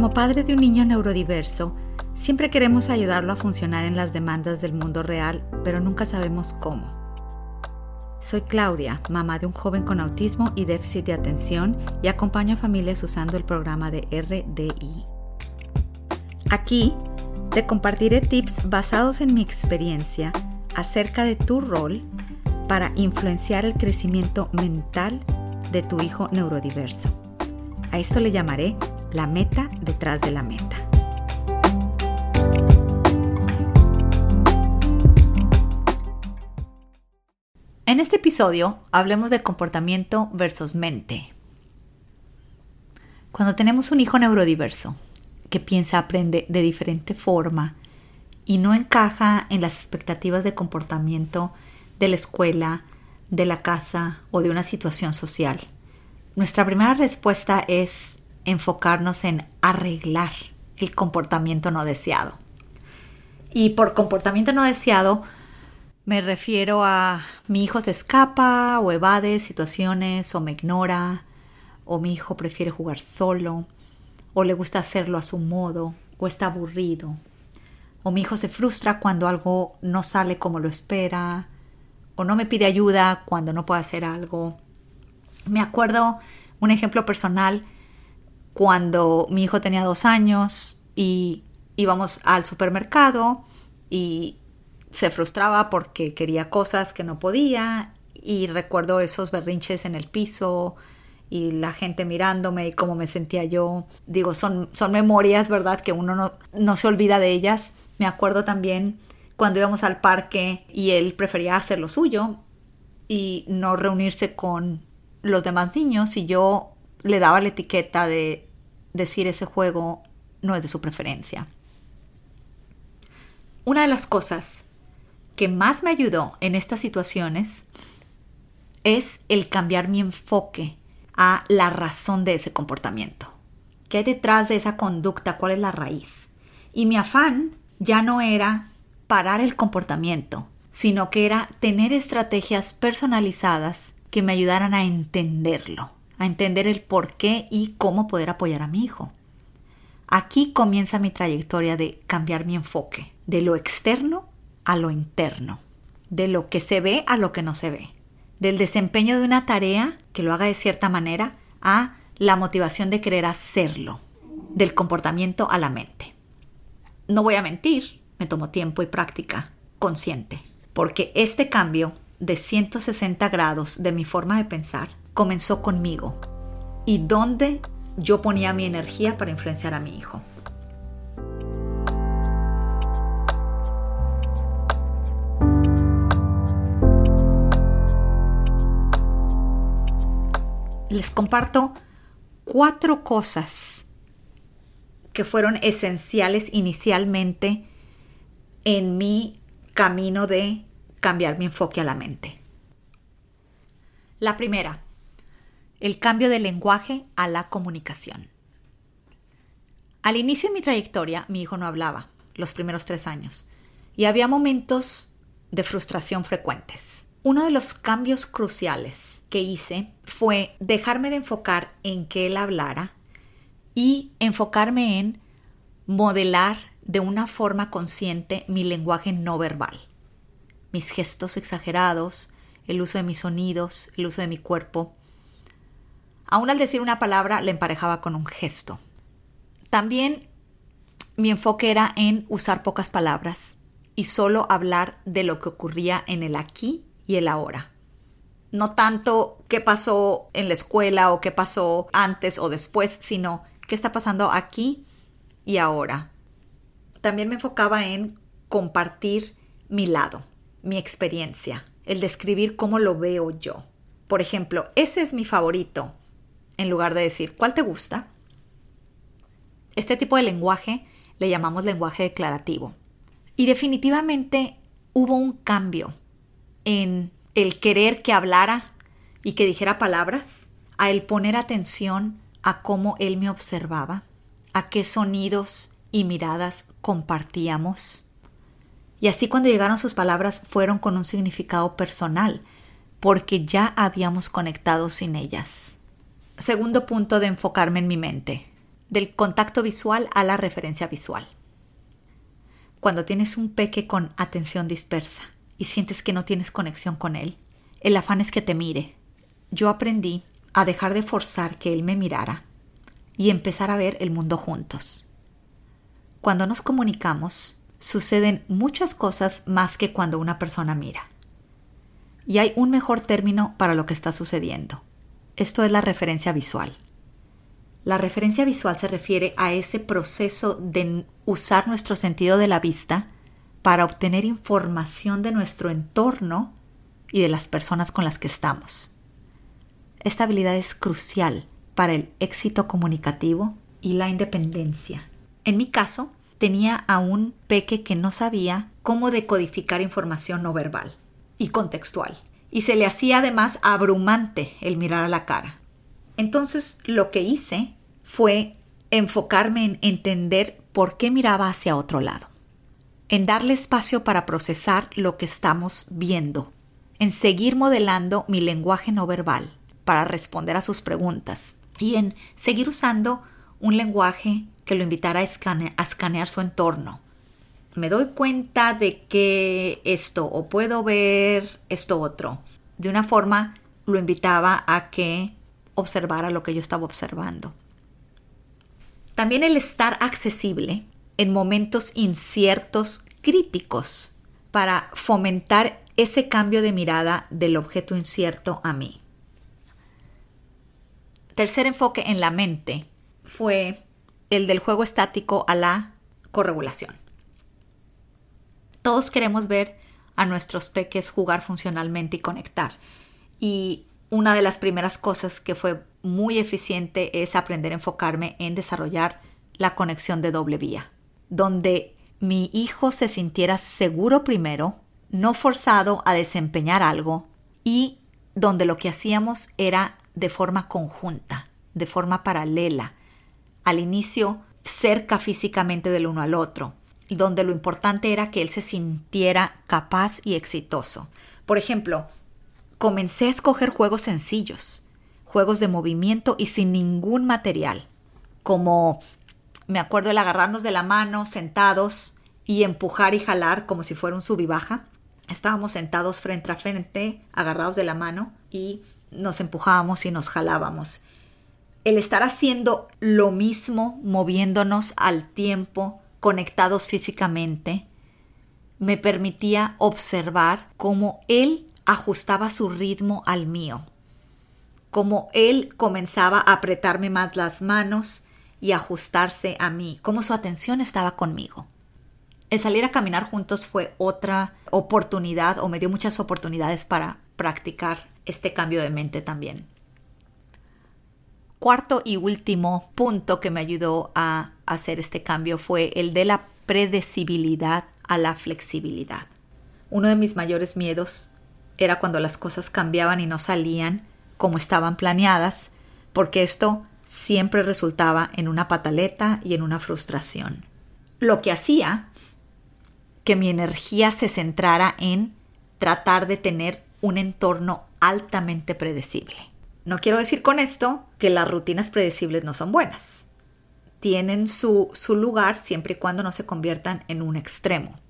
Como padre de un niño neurodiverso, siempre queremos ayudarlo a funcionar en las demandas del mundo real, pero nunca sabemos cómo. Soy Claudia, mamá de un joven con autismo y déficit de atención y acompaño a familias usando el programa de RDI. Aquí te compartiré tips basados en mi experiencia acerca de tu rol para influenciar el crecimiento mental de tu hijo neurodiverso. A esto le llamaré la meta detrás de la meta. En este episodio hablemos de comportamiento versus mente. Cuando tenemos un hijo neurodiverso que piensa, aprende de diferente forma y no encaja en las expectativas de comportamiento de la escuela, de la casa o de una situación social, nuestra primera respuesta es enfocarnos en arreglar el comportamiento no deseado. Y por comportamiento no deseado, me refiero a mi hijo se escapa o evade situaciones o me ignora o mi hijo prefiere jugar solo o le gusta hacerlo a su modo o está aburrido o mi hijo se frustra cuando algo no sale como lo espera o no me pide ayuda cuando no puede hacer algo. Me acuerdo un ejemplo personal cuando mi hijo tenía dos años y íbamos al supermercado y se frustraba porque quería cosas que no podía y recuerdo esos berrinches en el piso y la gente mirándome y cómo me sentía yo. Digo, son, son memorias, ¿verdad? Que uno no, no se olvida de ellas. Me acuerdo también cuando íbamos al parque y él prefería hacer lo suyo y no reunirse con los demás niños y yo le daba la etiqueta de decir ese juego no es de su preferencia. Una de las cosas que más me ayudó en estas situaciones es el cambiar mi enfoque a la razón de ese comportamiento. ¿Qué hay detrás de esa conducta? ¿Cuál es la raíz? Y mi afán ya no era parar el comportamiento, sino que era tener estrategias personalizadas que me ayudaran a entenderlo, a entender el por qué y cómo poder apoyar a mi hijo. Aquí comienza mi trayectoria de cambiar mi enfoque de lo externo a lo interno, de lo que se ve a lo que no se ve, del desempeño de una tarea que lo haga de cierta manera a la motivación de querer hacerlo, del comportamiento a la mente. No voy a mentir, me tomó tiempo y práctica consciente, porque este cambio de 160 grados de mi forma de pensar comenzó conmigo y donde yo ponía mi energía para influenciar a mi hijo. les comparto cuatro cosas que fueron esenciales inicialmente en mi camino de cambiar mi enfoque a la mente. La primera, el cambio de lenguaje a la comunicación. Al inicio de mi trayectoria, mi hijo no hablaba los primeros tres años y había momentos de frustración frecuentes. Uno de los cambios cruciales que hice fue dejarme de enfocar en que él hablara y enfocarme en modelar de una forma consciente mi lenguaje no verbal, mis gestos exagerados, el uso de mis sonidos, el uso de mi cuerpo. Aún al decir una palabra le emparejaba con un gesto. También mi enfoque era en usar pocas palabras y solo hablar de lo que ocurría en el aquí y el ahora. No tanto qué pasó en la escuela o qué pasó antes o después, sino qué está pasando aquí y ahora. También me enfocaba en compartir mi lado, mi experiencia, el describir cómo lo veo yo. Por ejemplo, ese es mi favorito, en lugar de decir, ¿cuál te gusta? Este tipo de lenguaje le llamamos lenguaje declarativo. Y definitivamente hubo un cambio en el querer que hablara y que dijera palabras, a el poner atención a cómo él me observaba, a qué sonidos y miradas compartíamos. Y así cuando llegaron sus palabras fueron con un significado personal, porque ya habíamos conectado sin ellas. Segundo punto de enfocarme en mi mente. del contacto visual a la referencia visual. Cuando tienes un peque con atención dispersa y sientes que no tienes conexión con él, el afán es que te mire. Yo aprendí a dejar de forzar que él me mirara y empezar a ver el mundo juntos. Cuando nos comunicamos, suceden muchas cosas más que cuando una persona mira. Y hay un mejor término para lo que está sucediendo. Esto es la referencia visual. La referencia visual se refiere a ese proceso de usar nuestro sentido de la vista para obtener información de nuestro entorno y de las personas con las que estamos. Esta habilidad es crucial para el éxito comunicativo y la independencia. En mi caso, tenía a un peque que no sabía cómo decodificar información no verbal y contextual, y se le hacía además abrumante el mirar a la cara. Entonces lo que hice fue enfocarme en entender por qué miraba hacia otro lado, en darle espacio para procesar lo que estamos viendo, en seguir modelando mi lenguaje no verbal para responder a sus preguntas y en seguir usando un lenguaje que lo invitara a, escanear su entorno. Me doy cuenta de que esto o puedo ver esto otro. De una forma lo invitaba a que observara lo que yo estaba observando. También el estar accesible en momentos inciertos, críticos, para fomentar ese cambio de mirada del objeto incierto a mí. Tercer enfoque en la mente fue el del juego estático a la corregulación. Todos queremos ver a nuestros peques jugar funcionalmente y conectar. Y una de las primeras cosas que fue muy eficiente es aprender a enfocarme en desarrollar la conexión de doble vía, donde mi hijo se sintiera seguro primero, no forzado a desempeñar algo y donde lo que hacíamos era de forma conjunta, de forma paralela, al inicio cerca físicamente del uno al otro, donde lo importante era que él se sintiera capaz y exitoso. Por ejemplo, comencé a escoger juegos sencillos, juegos de movimiento y sin ningún material, como me acuerdo el agarrarnos de la mano sentados y empujar y jalar como si fuera un sub baja. Estábamos sentados frente a frente, agarrados de la mano y nos empujábamos y nos jalábamos el estar haciendo lo mismo, moviéndonos al tiempo, conectados físicamente, me permitía observar cómo él ajustaba su ritmo al mío, cómo él comenzaba a apretarme más las manos y ajustarse a mí, cómo su atención estaba conmigo. El salir a caminar juntos fue otra oportunidad o me dio muchas oportunidades para practicar este cambio de mente también cuarto y último punto que me ayudó a hacer este cambio fue el de la predecibilidad a la flexibilidad. Uno de mis mayores miedos era cuando las cosas cambiaban y no salían como estaban planeadas, porque esto siempre resultaba en una pataleta y en una frustración. Lo que hacía que mi energía se centrara en tratar de tener un entorno altamente predecible. No quiero decir con esto que las rutinas predecibles no son buenas. Tienen su, su lugar siempre y cuando no se conviertan en un extremo.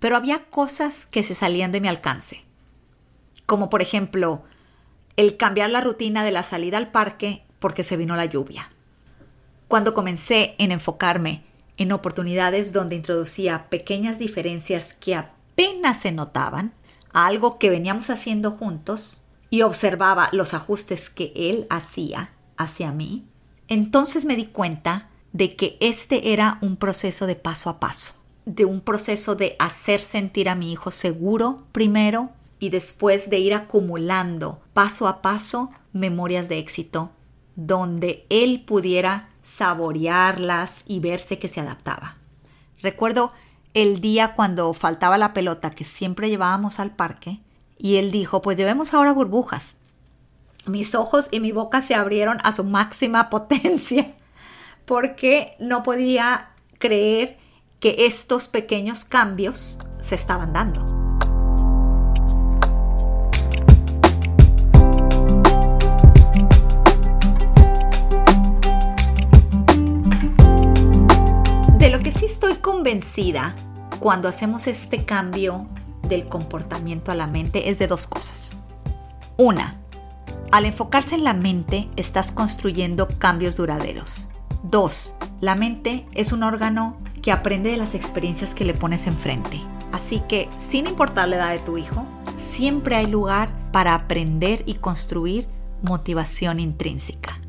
Pero había cosas que se salían de mi alcance. Como por ejemplo, el cambiar la rutina de la salida al parque porque se vino la lluvia. Cuando comencé en enfocarme en oportunidades donde introducía pequeñas diferencias que apenas se notaban, algo que veníamos haciendo juntos, y observaba los ajustes que él hacía hacia mí, entonces me di cuenta de que este era un proceso de paso a paso, de un proceso de hacer sentir a mi hijo seguro primero y después de ir acumulando paso a paso memorias de éxito donde él pudiera saborearlas y verse que se adaptaba. Recuerdo el día cuando faltaba la pelota que siempre llevábamos al parque y él dijo, pues llevemos ahora burbujas. Mis ojos y mi boca se abrieron a su máxima potencia porque no podía creer que estos pequeños cambios se estaban dando. convencida cuando hacemos este cambio del comportamiento a la mente es de dos cosas. Una, al enfocarse en la mente estás construyendo cambios duraderos. Dos, la mente es un órgano que aprende de las experiencias que le pones enfrente. Así que, sin importar la edad de tu hijo, siempre hay lugar para aprender y construir motivación intrínseca.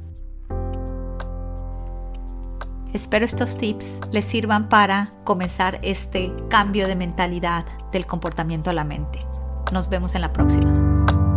Espero estos tips les sirvan para comenzar este cambio de mentalidad del comportamiento a la mente. Nos vemos en la próxima.